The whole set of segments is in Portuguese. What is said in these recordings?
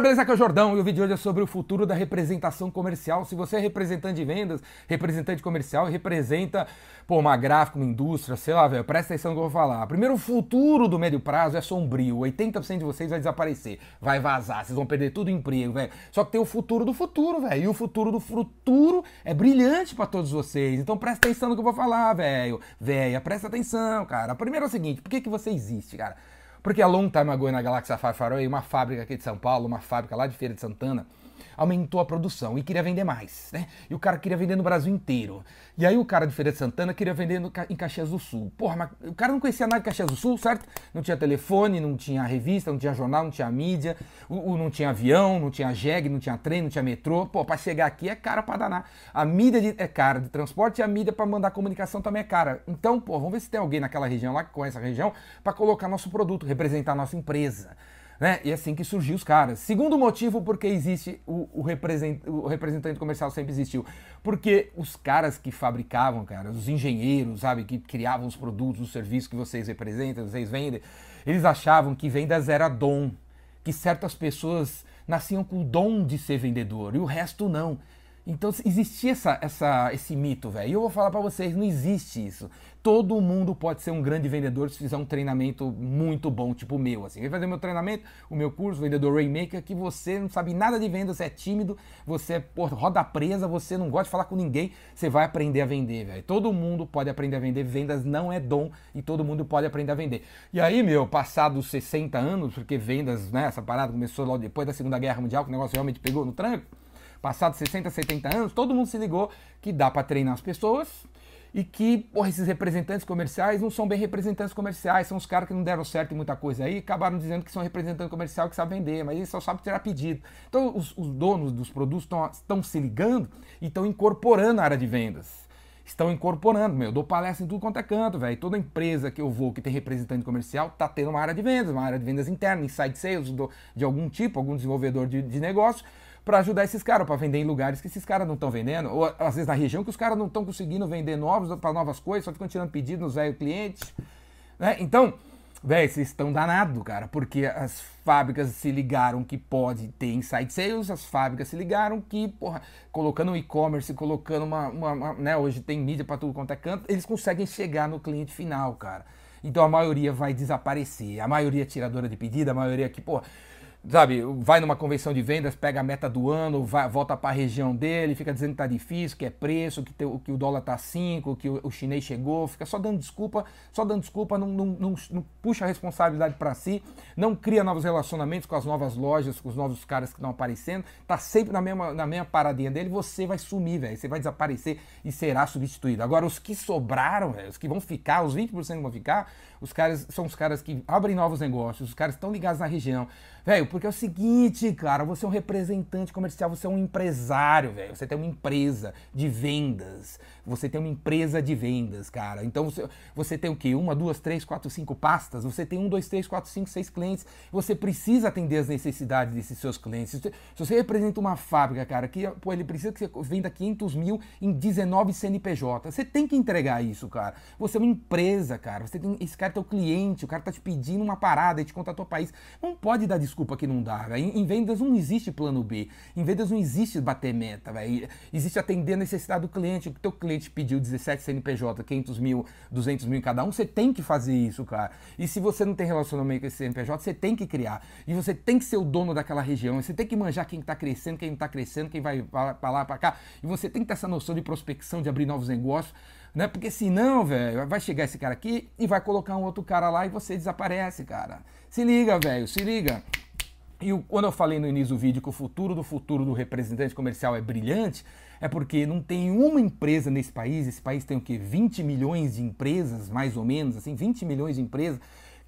galera, beleza? Aqui é o Jordão e o vídeo de hoje é sobre o futuro da representação comercial. Se você é representante de vendas, representante comercial e representa, pô, uma gráfica, uma indústria, sei lá, velho, presta atenção no que eu vou falar. Primeiro, o futuro do médio prazo é sombrio. 80% de vocês vai desaparecer, vai vazar, vocês vão perder tudo o emprego, velho. Só que tem o futuro do futuro, velho. E o futuro do futuro é brilhante para todos vocês. Então presta atenção no que eu vou falar, velho. Véia, presta atenção, cara. Primeiro é o seguinte, por que, que você existe, cara? Porque a Long Time Ago na Galáxia Farfaroe, uma fábrica aqui de São Paulo, uma fábrica lá de Feira de Santana, aumentou a produção e queria vender mais, né? E o cara queria vender no Brasil inteiro. E aí o cara de Feira de Santana queria vender no, em Caxias do Sul. Porra, mas o cara não conhecia nada de Caxias do Sul, certo? Não tinha telefone, não tinha revista, não tinha jornal, não tinha mídia, o, o não tinha avião, não tinha jegue, não tinha trem, não tinha metrô. Pô, pra chegar aqui é cara pra danar. A mídia de, é cara de transporte e a mídia para mandar comunicação também é cara. Então, pô, vamos ver se tem alguém naquela região lá que conhece a região para colocar nosso produto, representar nossa empresa. Né? E é assim que surgiu os caras. Segundo motivo porque existe o, o, represent, o, representante comercial sempre existiu. Porque os caras que fabricavam, cara, os engenheiros, sabe, que criavam os produtos, os serviços que vocês representam, vocês vendem, eles achavam que vendas era dom. Que certas pessoas nasciam com o dom de ser vendedor e o resto não. Então existia essa, essa, esse mito, velho. E eu vou falar para vocês, não existe isso. Todo mundo pode ser um grande vendedor se fizer um treinamento muito bom, tipo o meu. Assim, vai fazer meu treinamento, o meu curso, vendedor Rainmaker, que você não sabe nada de venda, você é tímido, você é roda presa, você não gosta de falar com ninguém, você vai aprender a vender, velho. Todo mundo pode aprender a vender, vendas não é dom e todo mundo pode aprender a vender. E aí, meu, passados 60 anos, porque vendas, né, essa parada começou logo depois da Segunda Guerra Mundial, que o negócio realmente pegou no tranco passados 60, 70 anos, todo mundo se ligou que dá para treinar as pessoas e que, porra, esses representantes comerciais não são bem representantes comerciais, são os caras que não deram certo em muita coisa aí, acabaram dizendo que são representantes comerciais que sabem vender, mas eles só sabem tirar pedido. Então, os, os donos dos produtos estão se ligando e estão incorporando a área de vendas. Estão incorporando, meu, eu dou palestra em tudo quanto é canto, velho. Toda empresa que eu vou que tem representante comercial tá tendo uma área de vendas, uma área de vendas interna, inside sales do, de algum tipo, algum desenvolvedor de, de negócio para ajudar esses caras, para vender em lugares que esses caras não estão vendendo, ou às vezes na região que os caras não estão conseguindo vender novos para novas coisas, só ficam tirando pedido nos velhos clientes. Né? Então, velho, vocês estão danados, cara, porque as fábricas se ligaram que pode ter inside sales, as fábricas se ligaram que, porra, colocando e-commerce, colocando uma, uma, uma, né, hoje tem mídia para tudo quanto é canto, eles conseguem chegar no cliente final, cara. Então a maioria vai desaparecer, a maioria é tiradora de pedido, a maioria que, pô, sabe, vai numa convenção de vendas, pega a meta do ano, vai, volta para a região dele, fica dizendo que tá difícil, que é preço, que, que o dólar tá 5, que o, o, chinês chegou, fica só dando desculpa, só dando desculpa, não, não, não, não puxa a responsabilidade para si, não cria novos relacionamentos com as novas lojas, com os novos caras que estão aparecendo, tá sempre na mesma, na mesma paradinha dele, você vai sumir, velho, você vai desaparecer e será substituído. Agora, os que sobraram, véio, os que vão ficar, os 20% que vão ficar, os caras são os caras que abrem novos negócios, os caras estão ligados na região. Velho, porque é o seguinte, cara, você é um representante comercial, você é um empresário, velho. Você tem uma empresa de vendas. Você tem uma empresa de vendas, cara. Então você, você tem o quê? Uma, duas, três, quatro, cinco pastas? Você tem um, dois, três, quatro, cinco, seis clientes. Você precisa atender as necessidades desses seus clientes. Se você, se você representa uma fábrica, cara, que pô, ele precisa que você venda 500 mil em 19 CNPJ. Você tem que entregar isso, cara. Você é uma empresa, cara. Você tem, esse cara é teu cliente, o cara tá te pedindo uma parada, ele te contatou país. Não pode dar desculpa que não dá. Em, em vendas não existe plano B. Em vendas não existe bater meta, velho. Existe atender a necessidade do cliente. O teu cliente pediu 17 CNPJ, 500 mil, 200 mil em cada um, você tem que fazer isso, cara. E se você não tem relacionamento com esse CNPJ, você tem que criar. E você tem que ser o dono daquela região. Você tem que manjar quem está crescendo, quem não está crescendo, quem vai para lá, para cá. E você tem que ter essa noção de prospecção, de abrir novos negócios. Né? Porque senão, velho, vai chegar esse cara aqui e vai colocar um outro cara lá e você desaparece, cara. Se liga, velho, se liga. E quando eu falei no início do vídeo que o futuro do futuro do representante comercial é brilhante, é porque não tem uma empresa nesse país, esse país tem o quê? 20 milhões de empresas, mais ou menos, assim, 20 milhões de empresas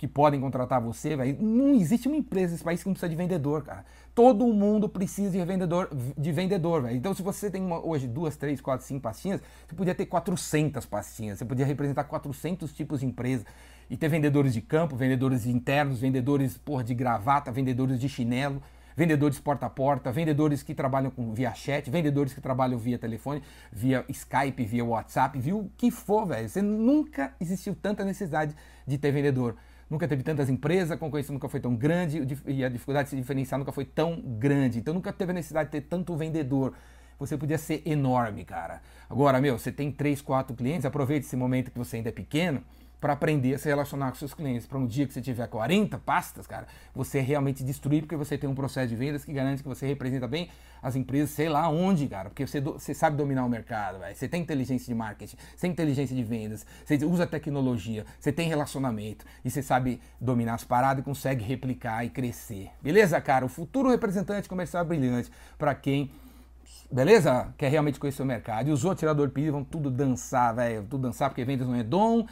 que podem contratar você, velho. Não existe uma empresa nesse país que não precisa de vendedor, cara. Todo mundo precisa de vendedor, de vendedor, velho. Então, se você tem uma, hoje duas, três, quatro, cinco pastinhas, você podia ter 400 pastinhas, você podia representar 400 tipos de empresa e ter vendedores de campo, vendedores internos, vendedores porra, de gravata, vendedores de chinelo, vendedores porta a porta, vendedores que trabalham com, via chat, vendedores que trabalham via telefone, via Skype, via WhatsApp, viu o que for, velho. Você nunca existiu tanta necessidade de ter vendedor nunca teve tantas empresas, a concorrência nunca foi tão grande e a dificuldade de se diferenciar nunca foi tão grande. Então nunca teve a necessidade de ter tanto vendedor. Você podia ser enorme, cara. Agora, meu, você tem 3, 4 clientes, aproveite esse momento que você ainda é pequeno para aprender a se relacionar com seus clientes. Para um dia que você tiver 40 pastas, cara, você realmente destruir, porque você tem um processo de vendas que garante que você representa bem as empresas, sei lá onde, cara, porque você, você sabe dominar o mercado, véio. você tem inteligência de marketing, você tem inteligência de vendas, você usa tecnologia, você tem relacionamento e você sabe dominar as paradas e consegue replicar e crescer. Beleza, cara? O futuro representante comercial é brilhante para quem beleza? Quer realmente conhecer o mercado. E os outros tiradores de vão tudo dançar, velho. Tudo dançar porque vendas não é dom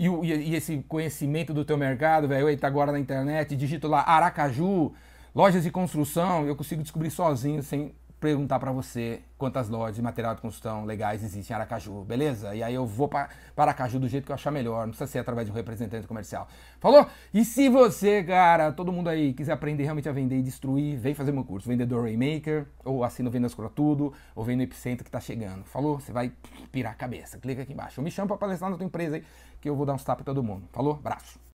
e, e, esse conhecimento do teu mercado, velho, ele tá agora na internet, digito lá Aracaju, lojas de construção, eu consigo descobrir sozinho sem perguntar para você quantas lojas de material de construção legais existem em Aracaju, beleza? E aí eu vou para Aracaju do jeito que eu achar melhor, não precisa ser através de um representante comercial. Falou? E se você, cara, todo mundo aí quiser aprender realmente a vender e destruir, vem fazer meu curso, Vendedor Raymaker, ou assina o Vendas Cura Tudo, ou vem no Epicentro que tá chegando. Falou? Você vai pirar a cabeça. Clica aqui embaixo. Eu me chamo para palestrar na tua empresa aí, que eu vou dar uns tapas em todo mundo. Falou? Abraço.